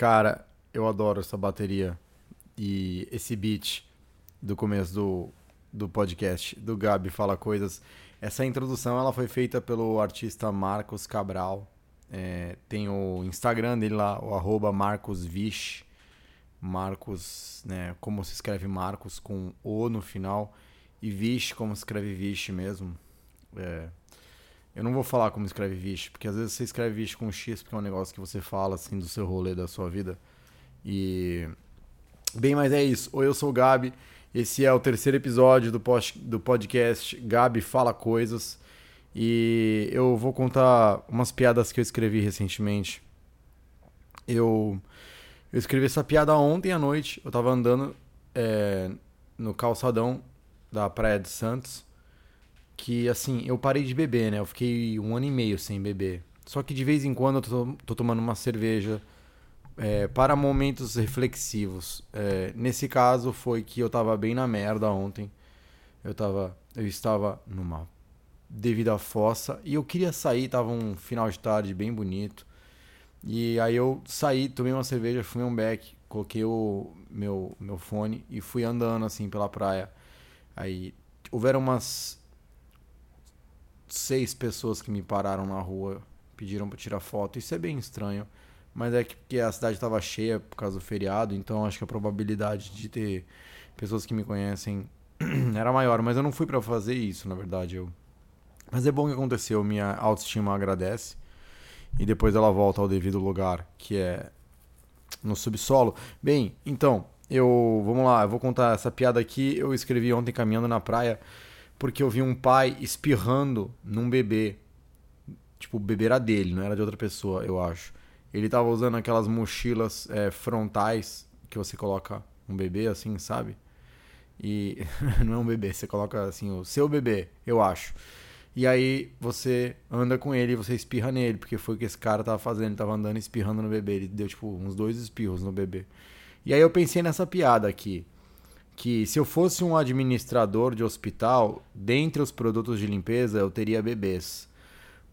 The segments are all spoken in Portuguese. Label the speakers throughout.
Speaker 1: Cara, eu adoro essa bateria e esse beat do começo do, do podcast, do Gabi Fala Coisas. Essa introdução ela foi feita pelo artista Marcos Cabral. É, tem o Instagram dele lá, o arroba Marcos né? Como se escreve Marcos com O no final. E Vish, como se escreve Vish mesmo. É, eu não vou falar como escreve Vish, porque às vezes você escreve Vish com X, porque é um negócio que você fala assim do seu rolê, da sua vida. E. Bem, mas é isso. Oi, eu sou o Gabi. Esse é o terceiro episódio do, post, do podcast Gabi Fala Coisas. E eu vou contar umas piadas que eu escrevi recentemente. Eu, eu escrevi essa piada ontem à noite. Eu tava andando é, no calçadão da Praia de Santos. Que assim, eu parei de beber, né? Eu fiquei um ano e meio sem beber. Só que de vez em quando eu tô, tô tomando uma cerveja é, para momentos reflexivos. É, nesse caso foi que eu tava bem na merda ontem. Eu, tava, eu estava numa devida fossa e eu queria sair, tava um final de tarde bem bonito. E aí eu saí, tomei uma cerveja, fui um beck, coloquei o meu, meu fone e fui andando assim pela praia. Aí houveram umas seis pessoas que me pararam na rua, pediram para tirar foto. Isso é bem estranho. Mas é que porque a cidade estava cheia por causa do feriado, então acho que a probabilidade de ter pessoas que me conhecem era maior. Mas eu não fui para fazer isso, na verdade. Eu... Mas é bom que aconteceu, minha autoestima agradece. E depois ela volta ao devido lugar, que é no subsolo. Bem, então, eu. Vamos lá, eu vou contar essa piada aqui. Eu escrevi ontem caminhando na praia, porque eu vi um pai espirrando num bebê. Tipo, o bebê era dele, não era de outra pessoa, eu acho. Ele tava usando aquelas mochilas é, frontais que você coloca um bebê assim, sabe? E não é um bebê, você coloca assim o seu bebê, eu acho. E aí você anda com ele e você espirra nele, porque foi o que esse cara tava fazendo, ele tava andando espirrando no bebê, ele deu tipo uns dois espirros no bebê. E aí eu pensei nessa piada aqui, que se eu fosse um administrador de hospital, dentre os produtos de limpeza eu teria bebês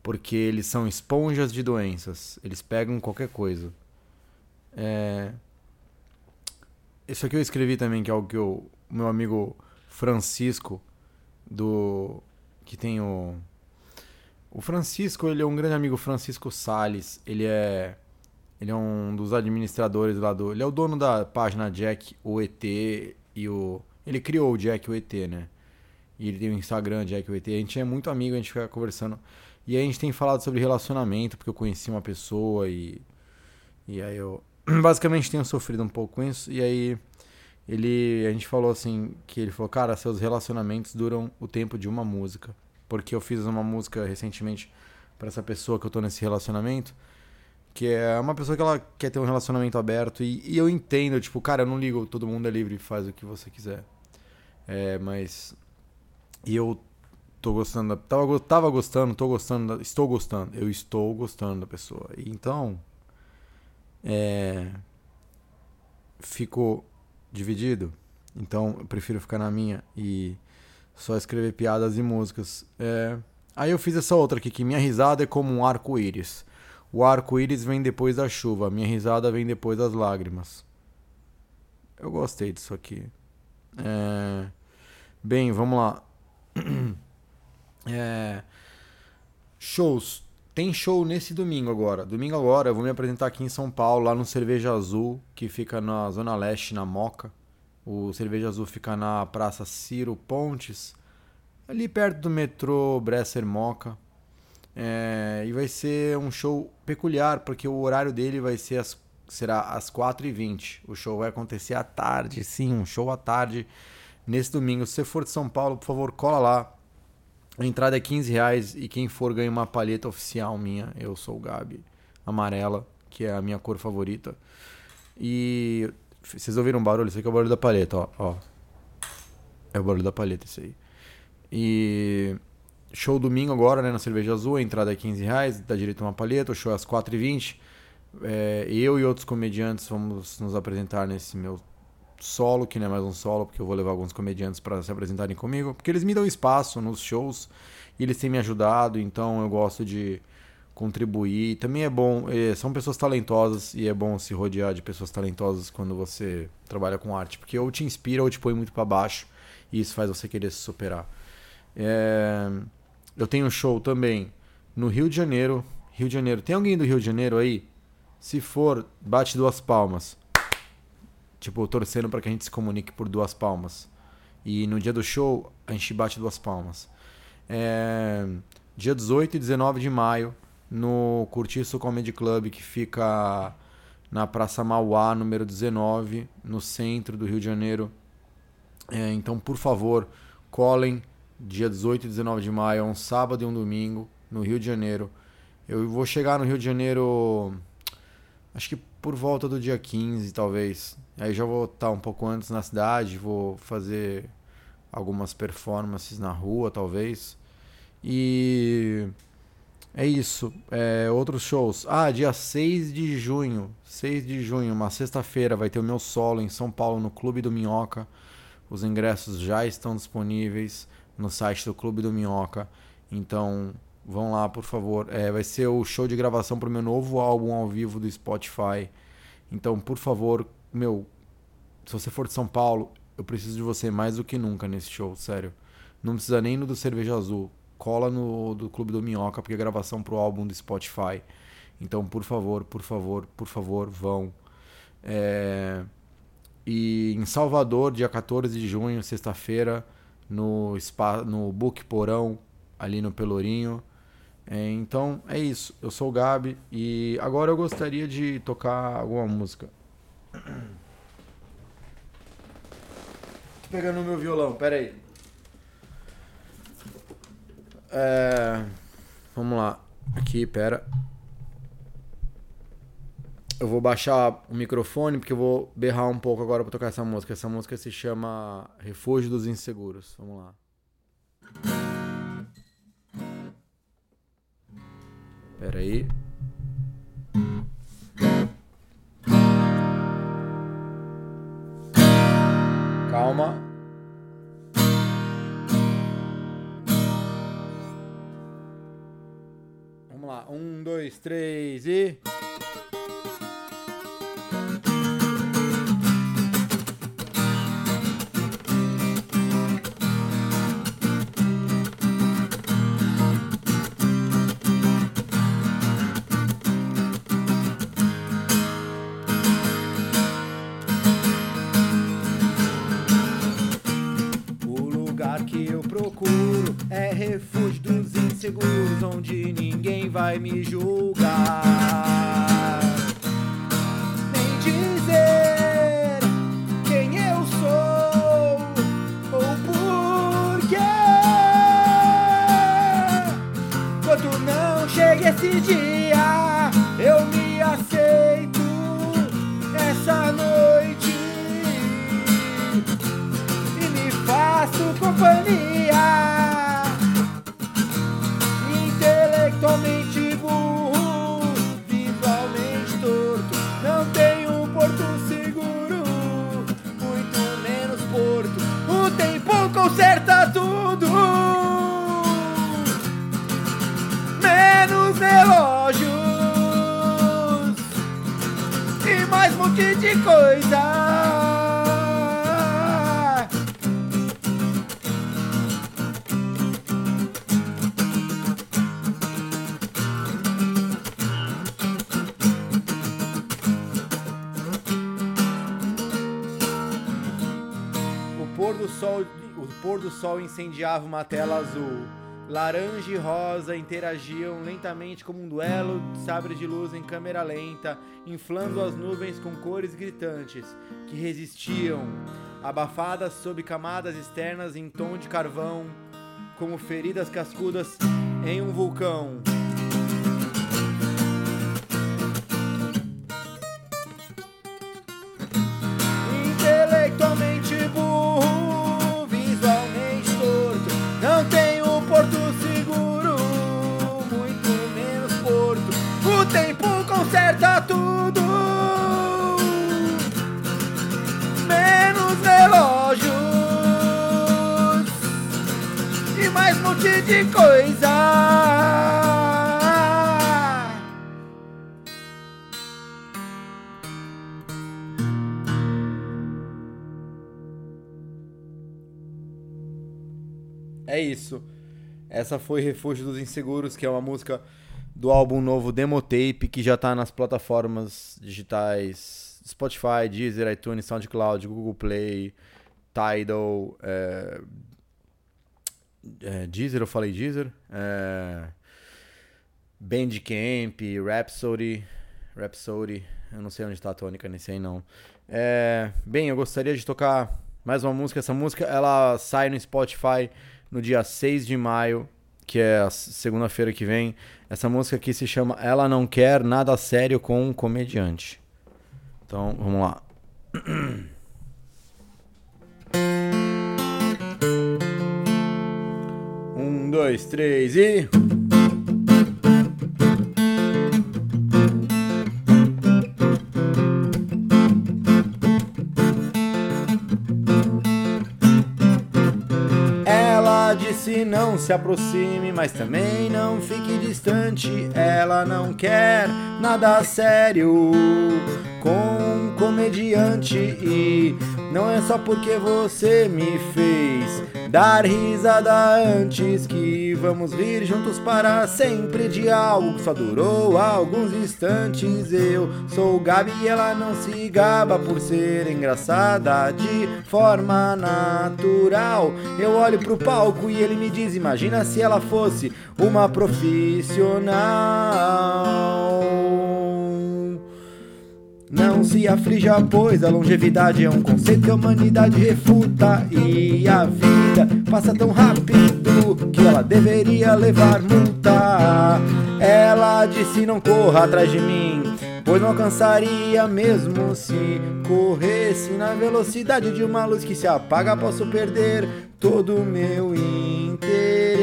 Speaker 1: porque eles são esponjas de doenças. Eles pegam qualquer coisa. É... Isso aqui eu escrevi também, que é algo que o meu amigo Francisco, do que tem o. O Francisco, ele é um grande amigo, Francisco Sales. Ele é. Ele é um dos administradores lá do. Ele é o dono da página Jack, o ET e o. Ele criou o Jack o ET, né? E ele tem o Instagram Jack o ET. A gente é muito amigo, a gente fica conversando. E aí a gente tem falado sobre relacionamento, porque eu conheci uma pessoa e. E aí eu. Basicamente tenho sofrido um pouco com isso. E aí ele. A gente falou assim, que ele falou, cara, seus relacionamentos duram o tempo de uma música. Porque eu fiz uma música recentemente para essa pessoa que eu tô nesse relacionamento. Que é uma pessoa que ela quer ter um relacionamento aberto. E, e eu entendo, tipo, cara, eu não ligo, todo mundo é livre faz o que você quiser. É, mas. E eu tô gostando, da, tava, tava gostando, tô gostando, da, estou gostando, eu estou gostando da pessoa. E então, é, ficou dividido. Então, eu prefiro ficar na minha e só escrever piadas e músicas. É, aí eu fiz essa outra aqui, que minha risada é como um arco-íris. O arco-íris vem depois da chuva, minha risada vem depois das lágrimas. Eu gostei disso aqui. É... Bem, vamos lá. É... Shows. Tem show nesse domingo agora. Domingo agora eu vou me apresentar aqui em São Paulo, lá no Cerveja Azul, que fica na Zona Leste, na Moca. O Cerveja Azul fica na Praça Ciro Pontes, ali perto do metrô Bresser Moca. É... E vai ser um show peculiar, porque o horário dele vai ser as... será às 4h20. O show vai acontecer à tarde, sim, um show à tarde nesse domingo. Se você for de São Paulo, por favor, cola lá. A entrada é 15 reais e quem for ganha uma palheta oficial minha. Eu sou o Gabi. Amarela, que é a minha cor favorita. E vocês ouviram um barulho? Isso aqui é o barulho da palheta, ó. ó. É o barulho da palheta, isso aí. E show domingo agora, né, na Cerveja Azul. A entrada é 15 reais, dá direito a uma palheta. O show é às 4h20. É, eu e outros comediantes vamos nos apresentar nesse meu solo, que não é mais um solo, porque eu vou levar alguns comediantes para se apresentarem comigo, porque eles me dão espaço nos shows e eles têm me ajudado, então eu gosto de contribuir. Também é bom, é, são pessoas talentosas e é bom se rodear de pessoas talentosas quando você trabalha com arte, porque ou te inspira ou te põe muito para baixo e isso faz você querer se superar. É, eu tenho um show também no Rio de Janeiro. Rio de Janeiro. Tem alguém do Rio de Janeiro aí? Se for, bate duas palmas. Tipo, torcendo para que a gente se comunique por duas palmas. E no dia do show, a gente bate duas palmas. É, dia 18 e 19 de maio, no Curtiço Comedy Club, que fica na Praça Mauá, número 19, no centro do Rio de Janeiro. É, então, por favor, colhem dia 18 e 19 de maio, é um sábado e um domingo, no Rio de Janeiro. Eu vou chegar no Rio de Janeiro, acho que por volta do dia 15, talvez. Aí já vou estar um pouco antes na cidade, vou fazer algumas performances na rua, talvez. E é isso. É, outros shows. Ah, dia 6 de junho. 6 de junho, uma sexta-feira, vai ter o meu solo em São Paulo, no Clube do Minhoca. Os ingressos já estão disponíveis no site do Clube do Minhoca. Então, vão lá, por favor. É, vai ser o show de gravação para o meu novo álbum ao vivo do Spotify. Então, por favor, meu, se você for de São Paulo, eu preciso de você mais do que nunca nesse show, sério. Não precisa nem no do Cerveja Azul. Cola no do Clube do Minhoca, porque é gravação pro álbum do Spotify. Então, por favor, por favor, por favor, vão. É... E em Salvador, dia 14 de junho, sexta-feira, no, spa, no Book Porão, ali no Pelourinho. É, então é isso. Eu sou o Gabi e agora eu gostaria de tocar alguma música. Tô pegando o meu violão, pera aí. É, vamos lá. Aqui, pera. Eu vou baixar o microfone porque eu vou berrar um pouco agora pra tocar essa música. Essa música se chama Refúgio dos Inseguros. Vamos lá. Pera aí. Calma. Vamos lá. Um, dois, três e. onde ninguém vai me julgar. Do sol incendiava uma tela azul. Laranja e rosa interagiam lentamente como um duelo de sabre de luz em câmera lenta, inflando as nuvens com cores gritantes que resistiam, abafadas sob camadas externas em tom de carvão, como feridas cascudas em um vulcão. de coisa. É isso. Essa foi Refúgio dos Inseguros, que é uma música do álbum novo Demotape, que já está nas plataformas digitais Spotify, Deezer, iTunes, SoundCloud, Google Play, Tidal, é, é, Deezer, eu falei Deezer, é, Bandcamp, Rhapsody, Rhapsody, eu não sei onde está a tônica, nem sei não. É, bem, eu gostaria de tocar mais uma música. Essa música ela sai no Spotify no dia 6 de maio, que é segunda-feira que vem. Essa música aqui se chama Ela Não Quer Nada Sério com um Comediante. Então, vamos lá. Um, dois, três e. disse não se aproxime, mas também não fique distante. Ela não quer nada sério com um comediante e não é só porque você me fez dar risada antes que vamos vir juntos para sempre de algo que só durou alguns instantes. Eu sou Gabi e ela não se gaba por ser engraçada de forma natural. Eu olho pro palco e ele me diz: Imagina se ela fosse uma profissional. Não se aflija, pois a longevidade é um conceito que a humanidade refuta. E a vida passa tão rápido que ela deveria levar multa. Ela disse: Não corra atrás de mim, pois não alcançaria mesmo se corresse na velocidade de uma luz que se apaga. Posso perder todo o meu interesse.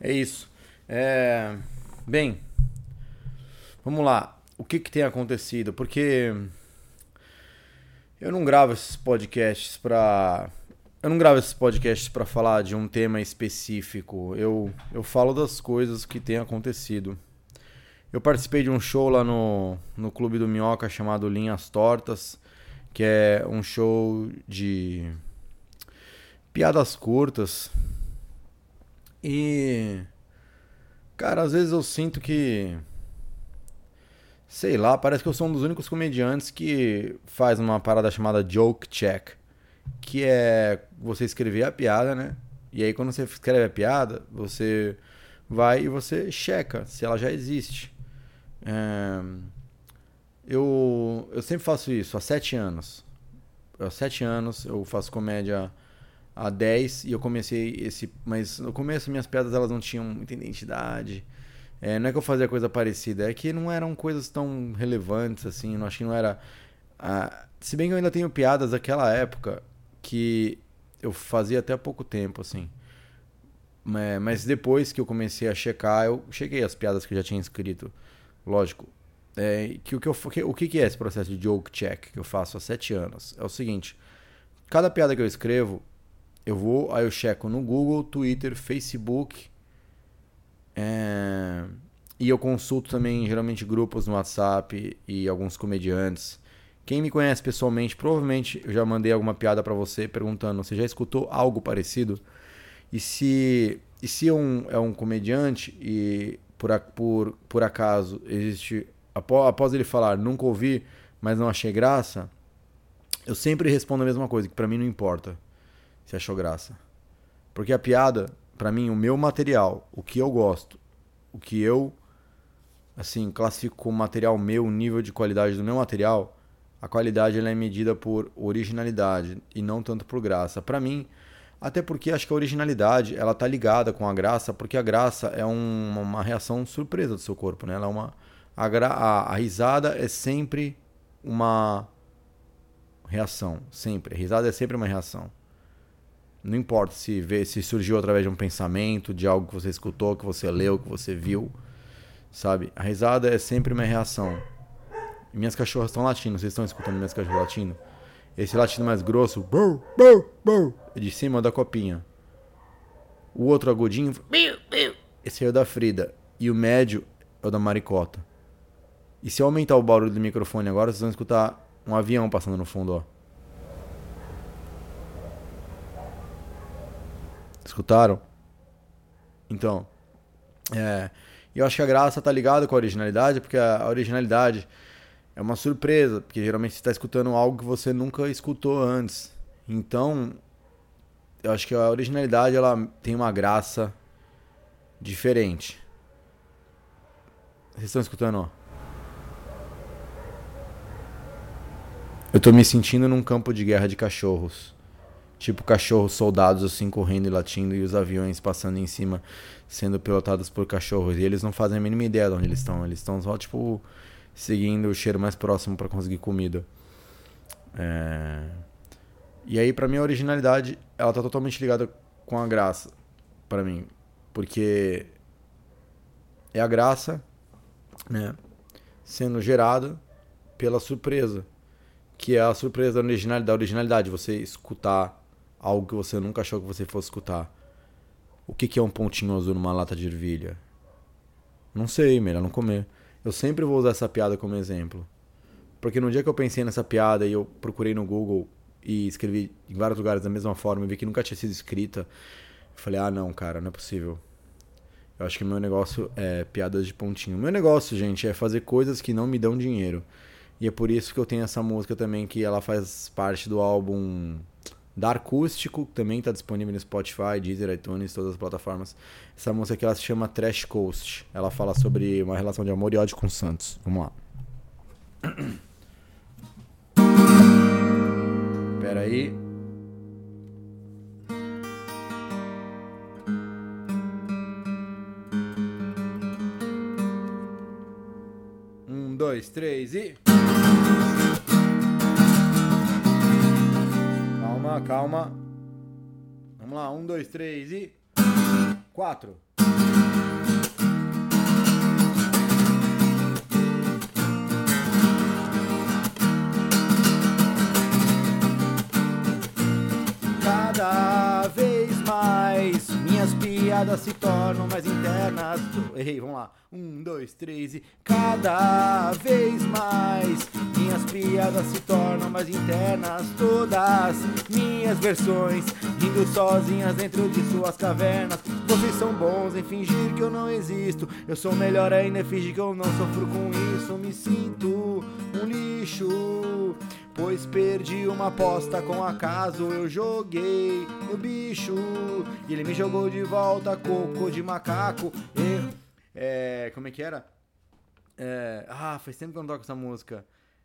Speaker 1: É isso. É... Bem, vamos lá. O que, que tem acontecido? Porque eu não gravo esses podcasts para eu não gravo esses podcasts para falar de um tema específico. Eu, eu falo das coisas que têm acontecido. Eu participei de um show lá no, no Clube do Minhoca chamado Linhas Tortas, que é um show de piadas curtas, e. Cara, às vezes eu sinto que. Sei lá, parece que eu sou um dos únicos comediantes que faz uma parada chamada joke check. Que é você escrever a piada, né? E aí quando você escreve a piada, você vai e você checa se ela já existe. É... Eu, eu sempre faço isso há sete anos. Há sete anos eu faço comédia a 10 e eu comecei esse. Mas no começo minhas piadas elas não tinham muita identidade. É, não é que eu fazia coisa parecida, é que não eram coisas tão relevantes assim. Não acho que não era. Ah, se bem que eu ainda tenho piadas daquela época que eu fazia até há pouco tempo, assim. Mas depois que eu comecei a checar, eu cheguei as piadas que eu já tinha escrito. Lógico. É, que o, que eu, que, o que é esse processo de joke check que eu faço há sete anos? É o seguinte: cada piada que eu escrevo, eu vou, aí eu checo no Google, Twitter, Facebook. É... E eu consulto também, geralmente, grupos no WhatsApp e alguns comediantes. Quem me conhece pessoalmente, provavelmente eu já mandei alguma piada para você perguntando: você já escutou algo parecido? E se, e se um, é um comediante e por, por, por acaso existe. Após, após ele falar, nunca ouvi, mas não achei graça, eu sempre respondo a mesma coisa, que para mim não importa se achou graça. Porque a piada, para mim, o meu material, o que eu gosto, o que eu assim, classifico como material meu, o nível de qualidade do meu material, a qualidade ela é medida por originalidade e não tanto por graça. Para mim, até porque acho que a originalidade ela tá ligada com a graça, porque a graça é um, uma reação surpresa do seu corpo, né? Ela é uma a, a, a risada é sempre uma reação, sempre. A risada é sempre uma reação. Não importa se, vê, se surgiu através de um pensamento, de algo que você escutou, que você leu, que você viu. Sabe? A risada é sempre uma reação. Minhas cachorras estão latindo. Vocês estão escutando minhas cachorras latindo? Esse latido mais grosso, é de cima da copinha. O outro agudinho, esse é o da Frida. E o médio é o da Maricota. E se eu aumentar o barulho do microfone agora, vocês vão escutar um avião passando no fundo, ó. Escutaram? Então, é, eu acho que a graça tá ligada com a originalidade, porque a originalidade é uma surpresa, porque geralmente você está escutando algo que você nunca escutou antes. Então, eu acho que a originalidade ela tem uma graça diferente. Vocês estão escutando, ó? Eu tô me sentindo num campo de guerra de cachorros. Tipo cachorros soldados assim correndo e latindo e os aviões passando em cima sendo pilotados por cachorros. E eles não fazem a mínima ideia de onde eles estão. Eles estão só tipo seguindo o cheiro mais próximo para conseguir comida. É... E aí para mim a originalidade, ela tá totalmente ligada com a graça para mim, porque é a graça, né, sendo gerada pela surpresa, que é a surpresa da originalidade, da originalidade, você escutar algo que você nunca achou que você fosse escutar. O que, que é um pontinho azul numa lata de ervilha? Não sei, melhor não comer. Eu sempre vou usar essa piada como exemplo. Porque no dia que eu pensei nessa piada e eu procurei no Google e escrevi em vários lugares da mesma forma e vi que nunca tinha sido escrita, eu falei: ah, não, cara, não é possível. Eu acho que meu negócio é piadas de pontinho. Meu negócio, gente, é fazer coisas que não me dão dinheiro. E é por isso que eu tenho essa música também, que ela faz parte do álbum da Acústico, também está disponível no Spotify, Deezer, iTunes, todas as plataformas. Essa música aqui ela se chama Trash Coast. Ela fala sobre uma relação de amor e ódio com Santos. Vamos lá. Pera aí. Um, dois, três e. Calma, calma. Vamos lá, um, dois, três e. Quatro. Cada vez mais minhas piadas se tornam mais internas. Errei, vamos lá. Um, dois, três e. Cada vez mais minhas piadas se tornam mais internas. Todas minhas versões, rindo sozinhas dentro de suas cavernas. Vocês são bons em fingir que eu não existo. Eu sou melhor ainda em fingir que eu não sofro com isso. Me sinto um lixo. Pois perdi uma aposta com acaso, eu joguei no bicho e ele me jogou de volta, coco de macaco. E, é, como é que era? É, ah, faz tempo que eu não toco essa música.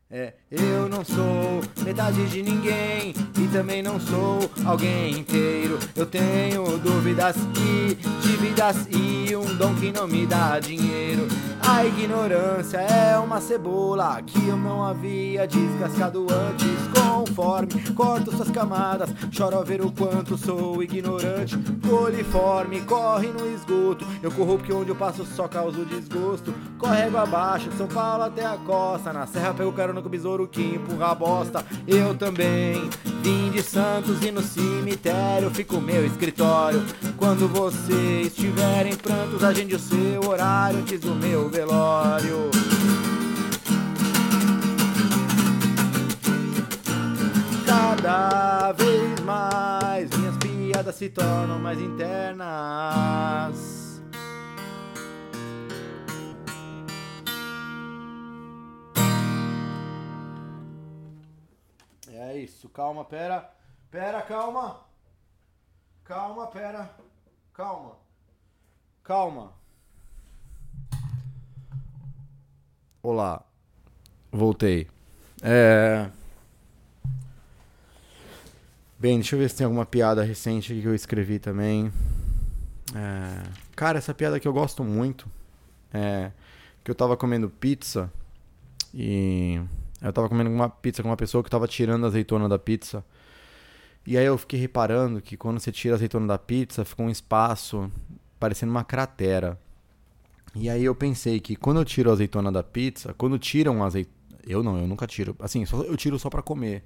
Speaker 1: É, eu não sou metade de ninguém e também não sou alguém inteiro. Eu tenho dúvidas e dívidas e um dom que não me dá dinheiro. A ignorância é uma cebola que eu não havia descascado antes. Conforme corto suas camadas, choro ao ver o quanto sou ignorante. Coliforme corre no esgoto. Eu corro porque onde eu passo só causo desgosto. Corrego abaixo, São Paulo até a costa. Na serra pego carona com o besouro que empurra a bosta. Eu também vim de Santos e no cemitério fico meu escritório. Quando você estiver em prantos, agende o seu horário antes do meu velório. Cada vez mais minhas piadas se tornam mais internas. É isso, calma, pera. Pera, calma. Calma, pera. Calma. Calma. Olá. Voltei. É. Bem, deixa eu ver se tem alguma piada recente que eu escrevi também. É... Cara, essa piada que eu gosto muito é que eu tava comendo pizza e eu tava comendo uma pizza com uma pessoa que tava tirando a azeitona da pizza. E aí eu fiquei reparando que quando você tira a azeitona da pizza, fica um espaço parecendo uma cratera. E aí eu pensei que quando eu tiro a azeitona da pizza, quando tiram a azeitona. Eu não, eu nunca tiro. Assim, só, eu tiro só para comer.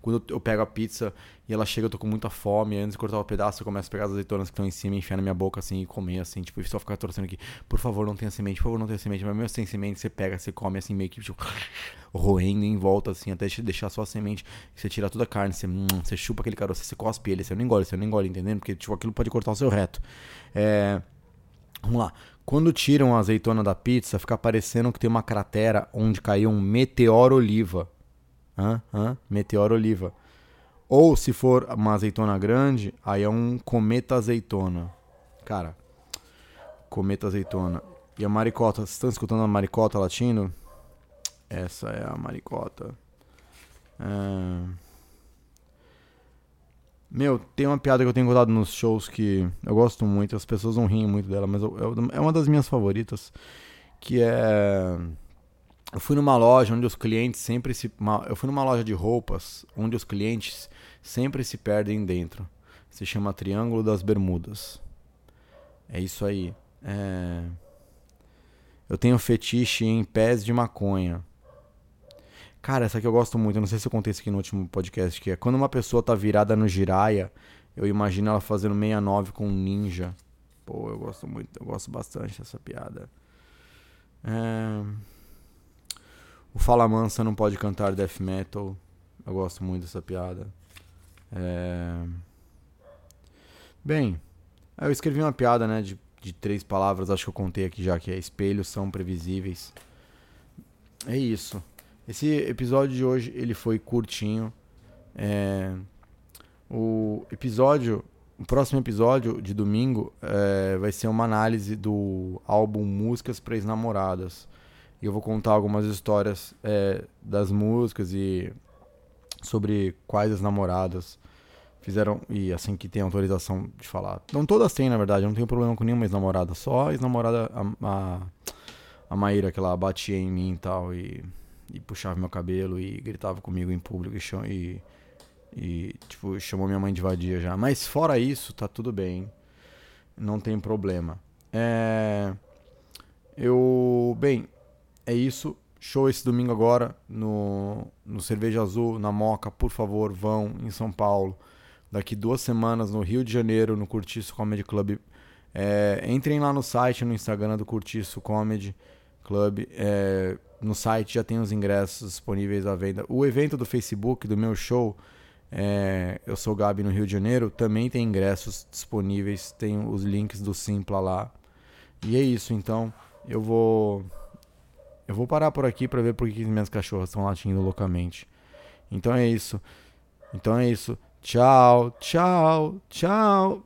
Speaker 1: Quando eu pego a pizza e ela chega, eu tô com muita fome, antes de cortar o pedaço, eu começo a pegar as azeitonas que estão em cima, enfiar na minha boca assim e comer assim, tipo, e só ficar torcendo aqui. Por favor, não tenha semente, por favor, não tenha semente. Mas mesmo sem semente, você pega, você come assim, meio que tipo, roendo em volta assim, até deixar só a semente. Você tira toda a carne, você, hum, você chupa aquele caroço, você cospe ele, você não engole, você não engole, entendendo? Porque tipo, aquilo pode cortar o seu reto. É. Vamos lá. Quando tiram a azeitona da pizza, fica parecendo que tem uma cratera onde caiu um meteoro oliva. Hã? Hã? Meteoro oliva. Ou se for uma azeitona grande, aí é um cometa azeitona. Cara, cometa azeitona. E a maricota, vocês estão escutando a maricota latindo? Essa é a maricota. É... Meu, tem uma piada que eu tenho contado nos shows que eu gosto muito, as pessoas não riem muito dela, mas eu, eu, é uma das minhas favoritas, que é eu fui numa loja onde os clientes sempre se eu fui numa loja de roupas onde os clientes sempre se perdem dentro. Se chama Triângulo das Bermudas. É isso aí. É... Eu tenho fetiche em pés de maconha. Cara, essa aqui eu gosto muito. Eu não sei se eu contei isso aqui no último podcast, que é quando uma pessoa tá virada no giraia, eu imagino ela fazendo 69 com um ninja. Pô, eu gosto muito, eu gosto bastante dessa piada. É... O Fala Mansa não pode cantar death metal. Eu gosto muito dessa piada. É... Bem, eu escrevi uma piada, né, de, de três palavras, acho que eu contei aqui já, que é espelhos são previsíveis. É isso. Esse episódio de hoje ele foi curtinho. É, o episódio, o próximo episódio de domingo é, vai ser uma análise do álbum Músicas para Ex-Namoradas. E eu vou contar algumas histórias é, das músicas e sobre quais as namoradas fizeram e assim que tem autorização de falar. Não todas têm, na verdade, eu não tenho problema com nenhuma ex-namorada, só ex-namorada a, a, a Maíra que ela batia em mim e tal e e puxava meu cabelo e gritava comigo em público e, e, e, tipo, chamou minha mãe de vadia já. Mas fora isso, tá tudo bem. Não tem problema. É... Eu. Bem, é isso. Show esse domingo agora no, no Cerveja Azul, na Moca. Por favor, vão em São Paulo. Daqui duas semanas no Rio de Janeiro, no Curtiço Comedy Club. É, entrem lá no site, no Instagram do Curtiço Comedy Club. É, no site já tem os ingressos disponíveis à venda. O evento do Facebook do meu show, é, eu sou Gabi no Rio de Janeiro, também tem ingressos disponíveis, tem os links do Simpla lá. E é isso, então eu vou eu vou parar por aqui para ver por que minhas cachorras estão latindo loucamente. Então é isso. Então é isso. Tchau, tchau, tchau.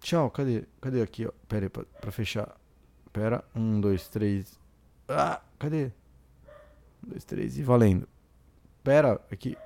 Speaker 1: Tchau, cadê? Cadê aqui, ó? Pera aí, pra, pra fechar. Pera, um, dois, três. Ah, cadê? Um, dois, três e valendo. Pera, aqui.